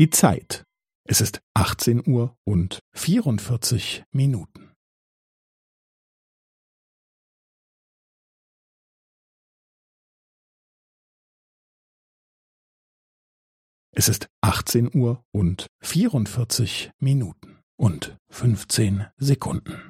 Die Zeit. Es ist 18 Uhr und 44 Minuten. Es ist 18 Uhr und 44 Minuten und 15 Sekunden.